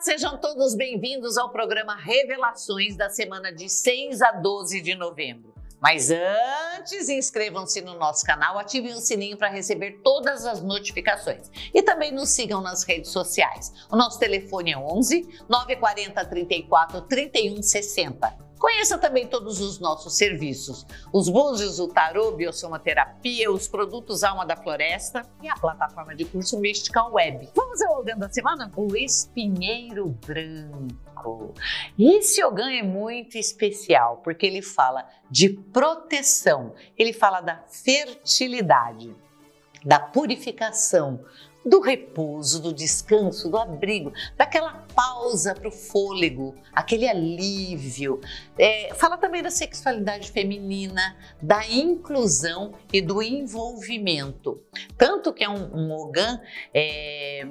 sejam todos bem-vindos ao programa Revelações da semana de 6 a 12 de novembro. Mas antes, inscrevam-se no nosso canal, ativem o sininho para receber todas as notificações. E também nos sigam nas redes sociais. O nosso telefone é 11 940 34 31 60. Conheça também todos os nossos serviços: os búzios, o tarô, biosomaterapia, os produtos Alma da Floresta e a plataforma de curso Mystical Web. Vamos ao Ogã da semana? O espinheiro branco. Esse Ogã é muito especial porque ele fala de proteção, ele fala da fertilidade, da purificação, do repouso, do descanso, do abrigo, daquela pausa para o fôlego, aquele alívio. É, fala também da sexualidade feminina, da inclusão e do envolvimento. Tanto que é um, um Ogan é,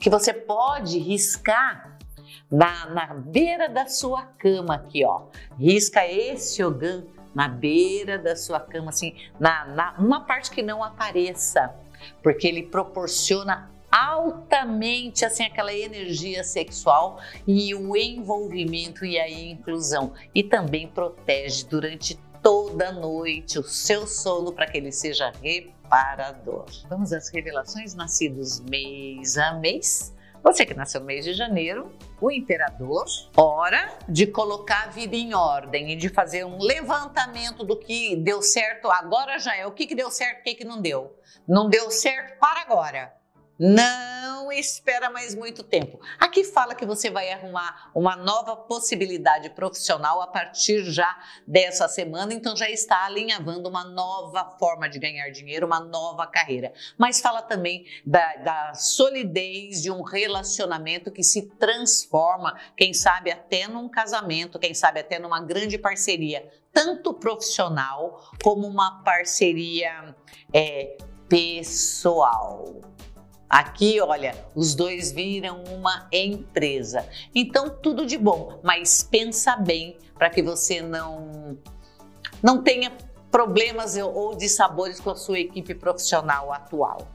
que você pode riscar na, na beira da sua cama aqui, ó. Risca esse Ogan na beira da sua cama, assim, na, na uma parte que não apareça porque ele proporciona altamente assim aquela energia sexual e o envolvimento e a inclusão e também protege durante toda a noite o seu sono para que ele seja reparador. Vamos às revelações nascidos mês a mês. Você que nasceu no mês de janeiro, o imperador, hora de colocar a vida em ordem e de fazer um levantamento do que deu certo agora já é. O que, que deu certo, o que, que não deu. Não deu certo para agora. Não espera mais muito tempo. Aqui fala que você vai arrumar uma nova possibilidade profissional a partir já dessa semana, então já está alinhavando uma nova forma de ganhar dinheiro, uma nova carreira. Mas fala também da, da solidez de um relacionamento que se transforma, quem sabe até num casamento, quem sabe até numa grande parceria, tanto profissional como uma parceria é, pessoal. Aqui, olha, os dois viram uma empresa. Então, tudo de bom, mas pensa bem para que você não não tenha problemas ou dissabores com a sua equipe profissional atual.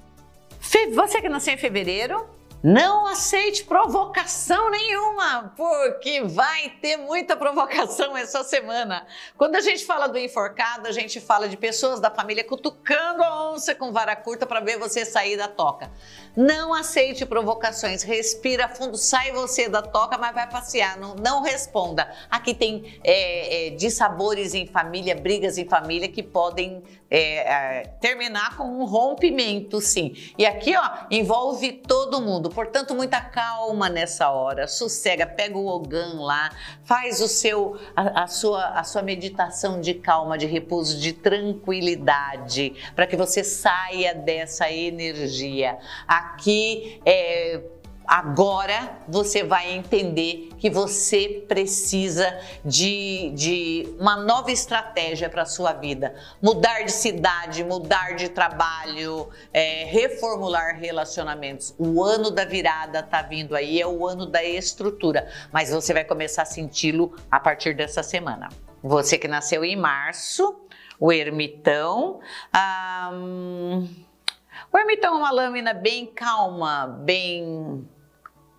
Você que nasceu em fevereiro, não aceite provocação nenhuma, porque vai ter muita provocação essa semana. Quando a gente fala do enforcado, a gente fala de pessoas da família cutucando a onça com vara curta para ver você sair da toca. Não aceite provocações, respira fundo, sai você da toca, mas vai passear, não, não responda. Aqui tem é, é, dissabores em família, brigas em família que podem é, é, terminar com um rompimento, sim. E aqui, ó, envolve todo mundo. Portanto, muita calma nessa hora. Sossega, pega o Ogan lá, faz o seu, a, a sua, a sua meditação de calma, de repouso, de tranquilidade, para que você saia dessa energia. Aqui é Agora você vai entender que você precisa de, de uma nova estratégia para a sua vida. Mudar de cidade, mudar de trabalho, é, reformular relacionamentos. O ano da virada está vindo aí, é o ano da estrutura, mas você vai começar a senti-lo a partir dessa semana. Você que nasceu em março, o ermitão. o ermitão é uma lâmina bem calma, bem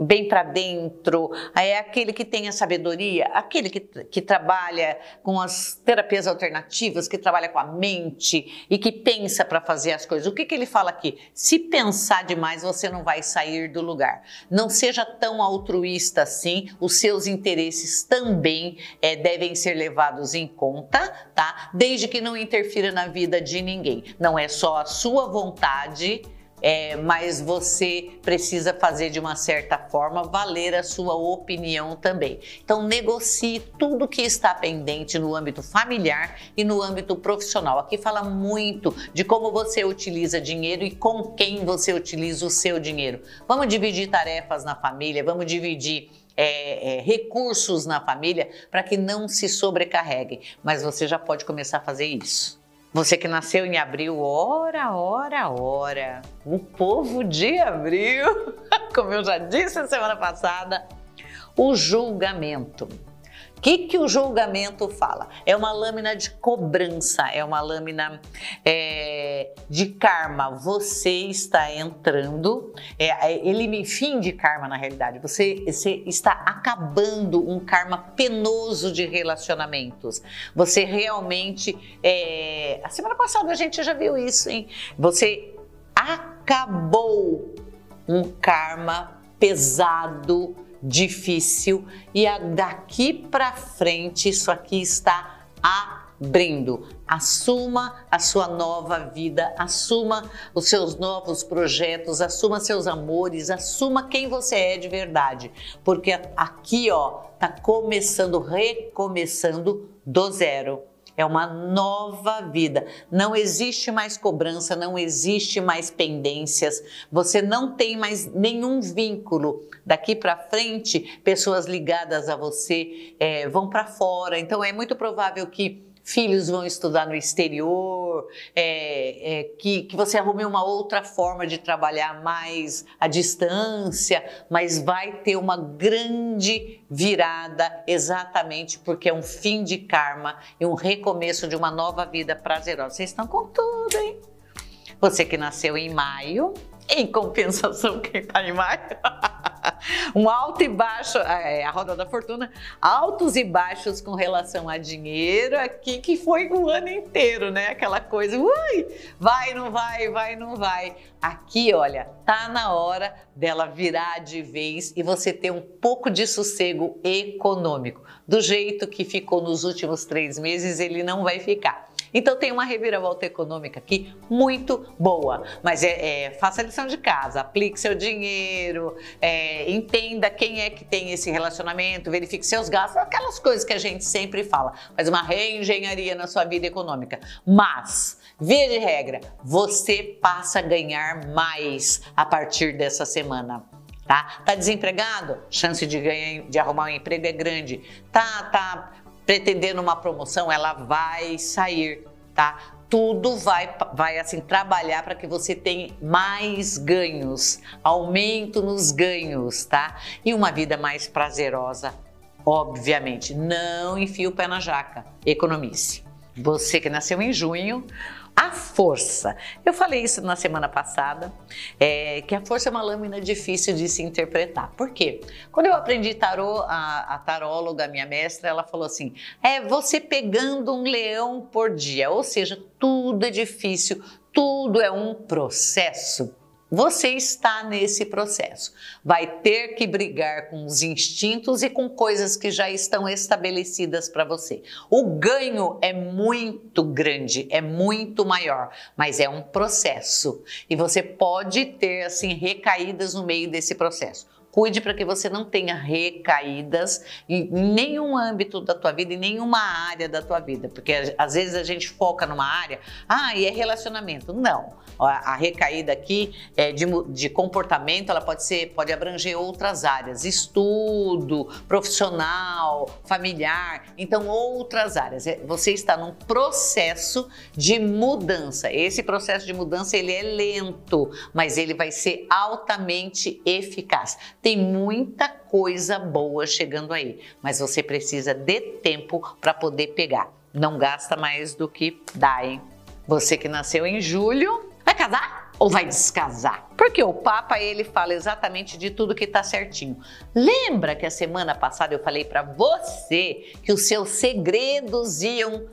bem para dentro, é aquele que tem a sabedoria, aquele que, que trabalha com as terapias alternativas, que trabalha com a mente e que pensa para fazer as coisas. O que, que ele fala aqui? Se pensar demais, você não vai sair do lugar. Não seja tão altruísta assim, os seus interesses também é, devem ser levados em conta, tá? Desde que não interfira na vida de ninguém. Não é só a sua vontade é, mas você precisa fazer de uma certa forma valer a sua opinião também. Então, negocie tudo que está pendente no âmbito familiar e no âmbito profissional. Aqui fala muito de como você utiliza dinheiro e com quem você utiliza o seu dinheiro. Vamos dividir tarefas na família, vamos dividir. É, é, recursos na família para que não se sobrecarreguem, mas você já pode começar a fazer isso. Você que nasceu em abril, ora, ora, ora. O povo de abril, como eu já disse semana passada, o julgamento. Que, que o julgamento fala? É uma lâmina de cobrança, é uma lâmina é, de karma. Você está entrando, é, é, ele fim de karma na realidade. Você, você está acabando um karma penoso de relacionamentos. Você realmente, é, a semana passada a gente já viu isso, hein? Você acabou um karma pesado difícil e daqui para frente isso aqui está abrindo. Assuma a sua nova vida, assuma os seus novos projetos, assuma seus amores, assuma quem você é de verdade, porque aqui ó tá começando, recomeçando do zero. É uma nova vida. Não existe mais cobrança, não existe mais pendências. Você não tem mais nenhum vínculo. Daqui para frente, pessoas ligadas a você é, vão para fora. Então é muito provável que filhos vão estudar no exterior, é, é, que, que você arrume uma outra forma de trabalhar mais à distância, mas vai ter uma grande virada exatamente porque é um fim de karma e um recomeço de uma nova vida prazerosa. Vocês estão com tudo, hein? Você que nasceu em maio, em compensação, quem está em maio. um alto e baixo, é, a roda da fortuna, altos e baixos com relação a dinheiro aqui, que foi o ano inteiro, né? Aquela coisa, ui, vai, não vai, vai, não vai. Aqui, olha, tá na hora dela virar de vez e você ter um pouco de sossego econômico. Do jeito que ficou nos últimos três meses, ele não vai ficar. Então tem uma reviravolta econômica aqui muito boa. Mas é, é faça a lição de casa, aplique seu dinheiro, é, entenda quem é que tem esse relacionamento, verifique seus gastos, aquelas coisas que a gente sempre fala. Faz uma reengenharia na sua vida econômica. Mas, via de regra, você passa a ganhar mais a partir dessa semana tá? Tá desempregado? Chance de ganhar, de arrumar um emprego é grande. Tá, tá pretendendo uma promoção, ela vai sair, tá? Tudo vai, vai assim trabalhar para que você tenha mais ganhos, aumento nos ganhos, tá? E uma vida mais prazerosa, obviamente. Não enfie o pé na jaca, economize. Você que nasceu em junho, a força. Eu falei isso na semana passada, é, que a força é uma lâmina difícil de se interpretar. Por quê? Quando eu aprendi tarô, a, a taróloga, minha mestra, ela falou assim: é você pegando um leão por dia, ou seja, tudo é difícil, tudo é um processo. Você está nesse processo. Vai ter que brigar com os instintos e com coisas que já estão estabelecidas para você. O ganho é muito grande, é muito maior, mas é um processo. E você pode ter assim recaídas no meio desse processo. Cuide para que você não tenha recaídas em nenhum âmbito da tua vida, em nenhuma área da tua vida, porque às vezes a gente foca numa área, ah, e é relacionamento. Não. A recaída aqui é de, de comportamento, ela pode ser, pode abranger outras áreas, estudo, profissional, familiar, então outras áreas. É, você está num processo de mudança. Esse processo de mudança ele é lento, mas ele vai ser altamente eficaz. Tem muita coisa boa chegando aí, mas você precisa de tempo para poder pegar. Não gasta mais do que dá, hein? Você que nasceu em julho, vai casar ou vai descasar? Porque o Papa ele fala exatamente de tudo que está certinho. Lembra que a semana passada eu falei para você que os seus segredos iam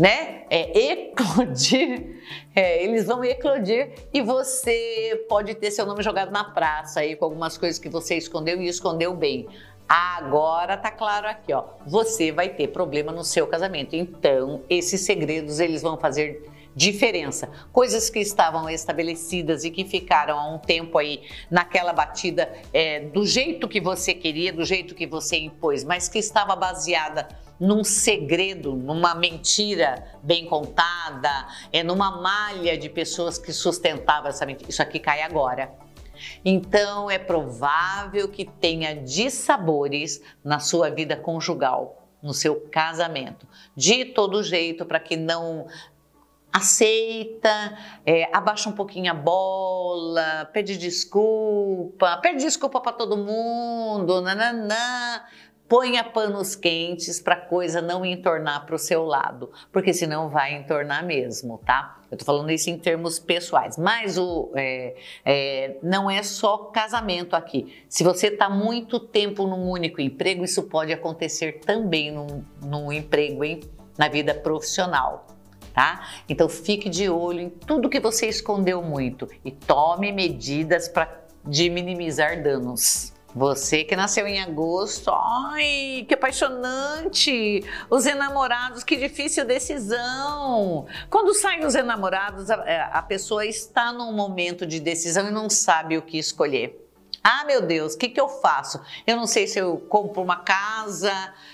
né? É eclodir, é, eles vão eclodir e você pode ter seu nome jogado na praça aí com algumas coisas que você escondeu e escondeu bem. Agora tá claro aqui, ó. Você vai ter problema no seu casamento. Então, esses segredos eles vão fazer diferença. Coisas que estavam estabelecidas e que ficaram há um tempo aí naquela batida é, do jeito que você queria, do jeito que você impôs, mas que estava baseada num segredo, numa mentira bem contada, é numa malha de pessoas que sustentavam essa mentira. Isso aqui cai agora. Então é provável que tenha dissabores na sua vida conjugal, no seu casamento, de todo jeito para que não aceita, é, abaixa um pouquinho a bola, pede desculpa, pede desculpa para todo mundo, nananã, ponha panos quentes para a coisa não entornar para o seu lado, porque senão vai entornar mesmo, tá? Eu tô falando isso em termos pessoais, mas o, é, é, não é só casamento aqui. Se você está muito tempo num único emprego, isso pode acontecer também num, num emprego, hein? Na vida profissional. Tá? Então fique de olho em tudo que você escondeu muito e tome medidas para de minimizar danos. Você que nasceu em agosto, ai, que apaixonante! Os enamorados, que difícil decisão! Quando saem os enamorados, a, é, a pessoa está num momento de decisão e não sabe o que escolher. Ah, meu Deus, o que, que eu faço? Eu não sei se eu compro uma casa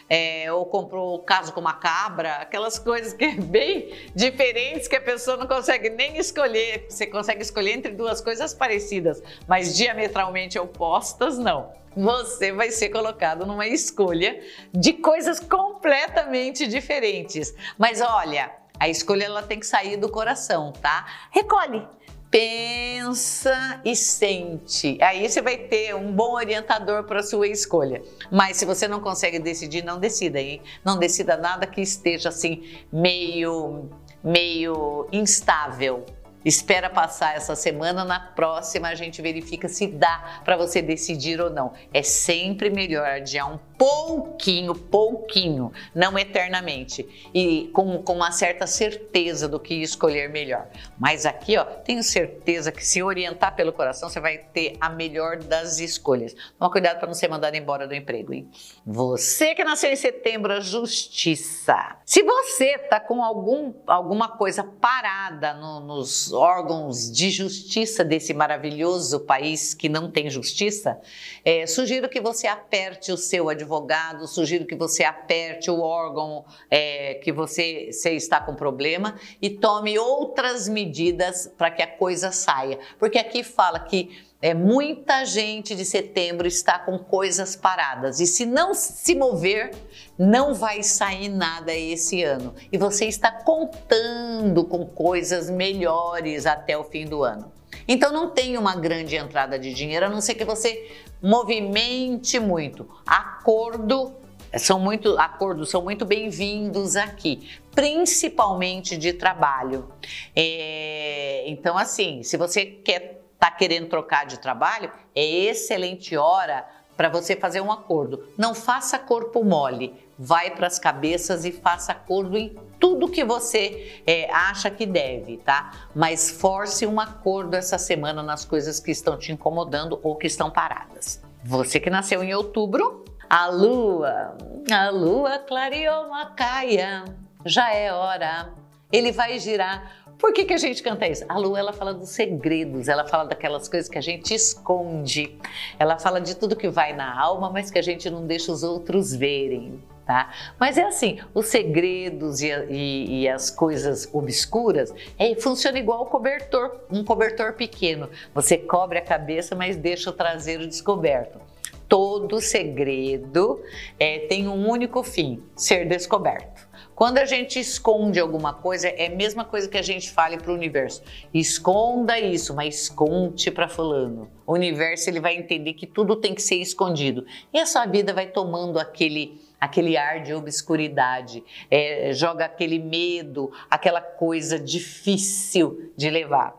é, ou compro caso com uma cabra, aquelas coisas que é bem diferentes que a pessoa não consegue nem escolher. Você consegue escolher entre duas coisas parecidas, mas diametralmente opostas, não. Você vai ser colocado numa escolha de coisas completamente diferentes. Mas olha, a escolha ela tem que sair do coração, tá? Recolhe pensa e sente. Aí você vai ter um bom orientador para sua escolha. Mas se você não consegue decidir, não decida, hein? Não decida nada que esteja assim meio meio instável. Espera passar essa semana, na próxima a gente verifica se dá para você decidir ou não. É sempre melhor adiar um pouquinho, pouquinho, não eternamente, e com, com uma certa certeza do que escolher melhor. Mas aqui, ó, tenho certeza que se orientar pelo coração, você vai ter a melhor das escolhas. Toma cuidado para não ser mandado embora do emprego, hein? Você que nasceu em setembro, justiça. Se você tá com algum, alguma coisa parada no, nos órgãos de justiça desse maravilhoso país que não tem justiça, é, sugiro que você aperte o seu advogado sugiro que você aperte o órgão é, que você, você está com problema e tome outras medidas para que a coisa saia. Porque aqui fala que é, muita gente de setembro está com coisas paradas e se não se mover, não vai sair nada esse ano. E você está contando com coisas melhores até o fim do ano. Então não tem uma grande entrada de dinheiro, a não ser que você movimente muito. Acordo são muito acordos são muito bem-vindos aqui, principalmente de trabalho. É, então, assim, se você quer tá querendo trocar de trabalho, é excelente hora para você fazer um acordo. Não faça corpo mole, vai para as cabeças e faça acordo em tudo que você é, acha que deve, tá? Mas force um acordo essa semana nas coisas que estão te incomodando ou que estão paradas. Você que nasceu em outubro, a lua, a lua clareou Macaia, já é hora. Ele vai girar por que, que a gente canta isso? A lua ela fala dos segredos, ela fala daquelas coisas que a gente esconde, ela fala de tudo que vai na alma, mas que a gente não deixa os outros verem. Tá? Mas é assim, os segredos e, e, e as coisas obscuras é, funciona igual o cobertor, um cobertor pequeno. Você cobre a cabeça, mas deixa o traseiro descoberto. Todo segredo é, tem um único fim: ser descoberto. Quando a gente esconde alguma coisa, é a mesma coisa que a gente fale para o universo. Esconda isso, mas conte para fulano. O universo ele vai entender que tudo tem que ser escondido. E a sua vida vai tomando aquele aquele ar de obscuridade, é, joga aquele medo, aquela coisa difícil de levar.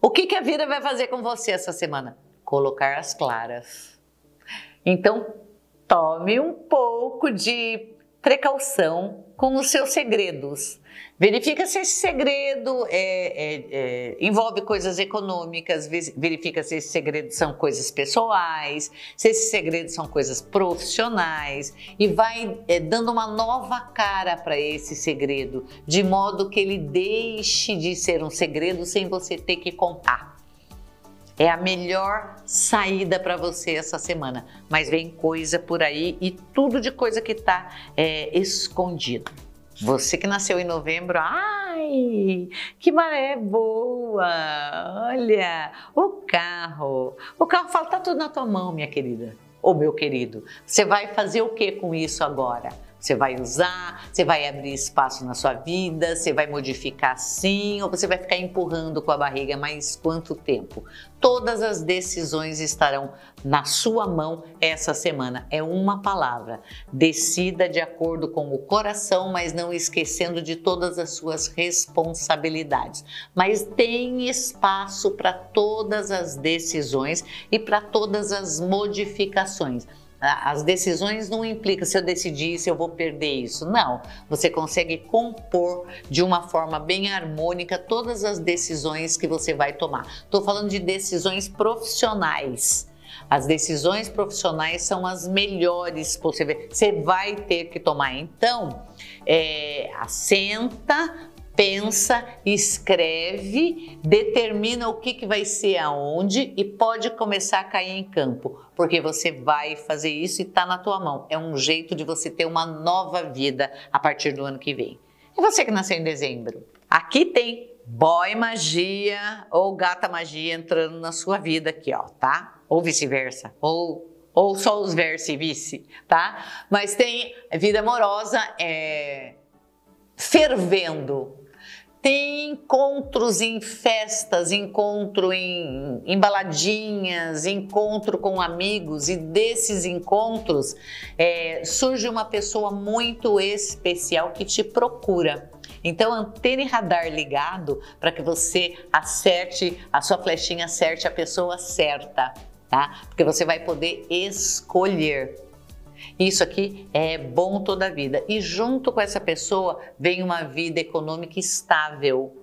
O que, que a vida vai fazer com você essa semana? Colocar as claras. Então, tome um pouco de precaução com os seus segredos. Verifica se esse segredo é, é, é, envolve coisas econômicas, verifica se esses segredos são coisas pessoais, se esses segredos são coisas profissionais e vai é, dando uma nova cara para esse segredo, de modo que ele deixe de ser um segredo sem você ter que contar. É a melhor saída para você essa semana. Mas vem coisa por aí e tudo de coisa que está é, escondido. Você que nasceu em novembro, ai, que maré boa! Olha, o carro. O carro fala, tá tudo na tua mão, minha querida. Ou meu querido, você vai fazer o que com isso agora? Você vai usar, você vai abrir espaço na sua vida, você vai modificar sim ou você vai ficar empurrando com a barriga mais quanto tempo? Todas as decisões estarão na sua mão essa semana. É uma palavra. Decida de acordo com o coração, mas não esquecendo de todas as suas responsabilidades. Mas tem espaço para todas as decisões e para todas as modificações. As decisões não implicam se eu decidir se eu vou perder isso. Não. Você consegue compor de uma forma bem harmônica todas as decisões que você vai tomar. Estou falando de decisões profissionais. As decisões profissionais são as melhores possíveis. Você vai ter que tomar. Então, é, assenta, pensa, escreve, determina o que, que vai ser aonde e pode começar a cair em campo, porque você vai fazer isso e está na tua mão. É um jeito de você ter uma nova vida a partir do ano que vem. E você que nasceu em dezembro? Aqui tem boy magia ou gata magia entrando na sua vida aqui, ó, tá? Ou vice-versa, ou ou só os verso e vice, tá? Mas tem vida amorosa é, fervendo, tem encontros em festas, encontro em, em baladinhas, encontro com amigos, e desses encontros é, surge uma pessoa muito especial que te procura. Então, antena e radar ligado para que você acerte, a sua flechinha acerte a pessoa certa, tá? Porque você vai poder escolher. Isso aqui é bom toda a vida. E junto com essa pessoa vem uma vida econômica estável,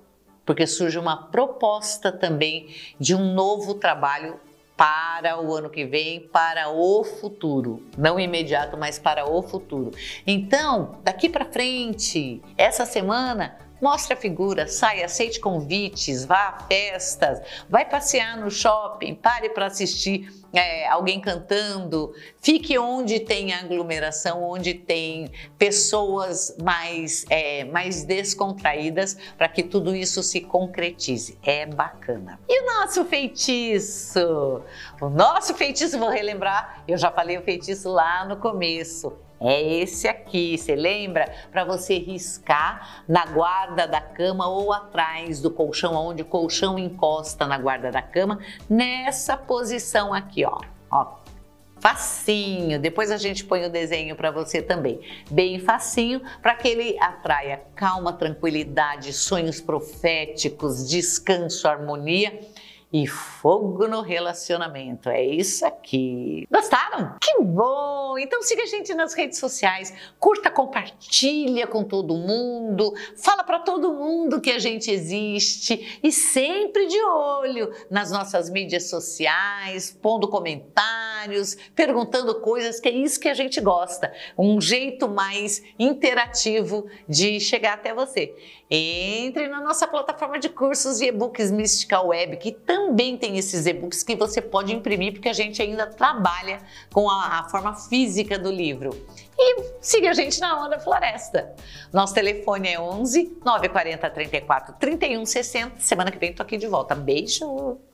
porque surge uma proposta também de um novo trabalho para o ano que vem, para o futuro, não imediato, mas para o futuro. Então, daqui para frente, essa semana, Mostre a figura, saia, aceite convites, vá a festas, vai passear no shopping, pare para assistir é, alguém cantando, fique onde tem aglomeração, onde tem pessoas mais, é, mais descontraídas para que tudo isso se concretize. É bacana. E o nosso feitiço? O nosso feitiço, vou relembrar, eu já falei o feitiço lá no começo é esse aqui, você lembra? Para você riscar na guarda da cama ou atrás do colchão, onde o colchão encosta na guarda da cama, nessa posição aqui, ó. ó facinho. Depois a gente põe o desenho para você também. Bem facinho, para que ele atraia calma, tranquilidade, sonhos proféticos, descanso, harmonia e fogo no relacionamento. É isso aqui. Gostaram? Que bom! Então siga a gente nas redes sociais, curta, compartilha com todo mundo, fala para todo mundo que a gente existe e sempre de olho nas nossas mídias sociais, pondo comentários, perguntando coisas, que é isso que a gente gosta. Um jeito mais interativo de chegar até você. Entre na nossa plataforma de cursos e e-books Mystical Web, que também tem esses e-books que você pode imprimir, porque a gente ainda trabalha com a, a forma física do livro. E siga a gente na Onda Floresta. Nosso telefone é 11 940 34 31 60. Semana que vem tô aqui de volta. Beijo!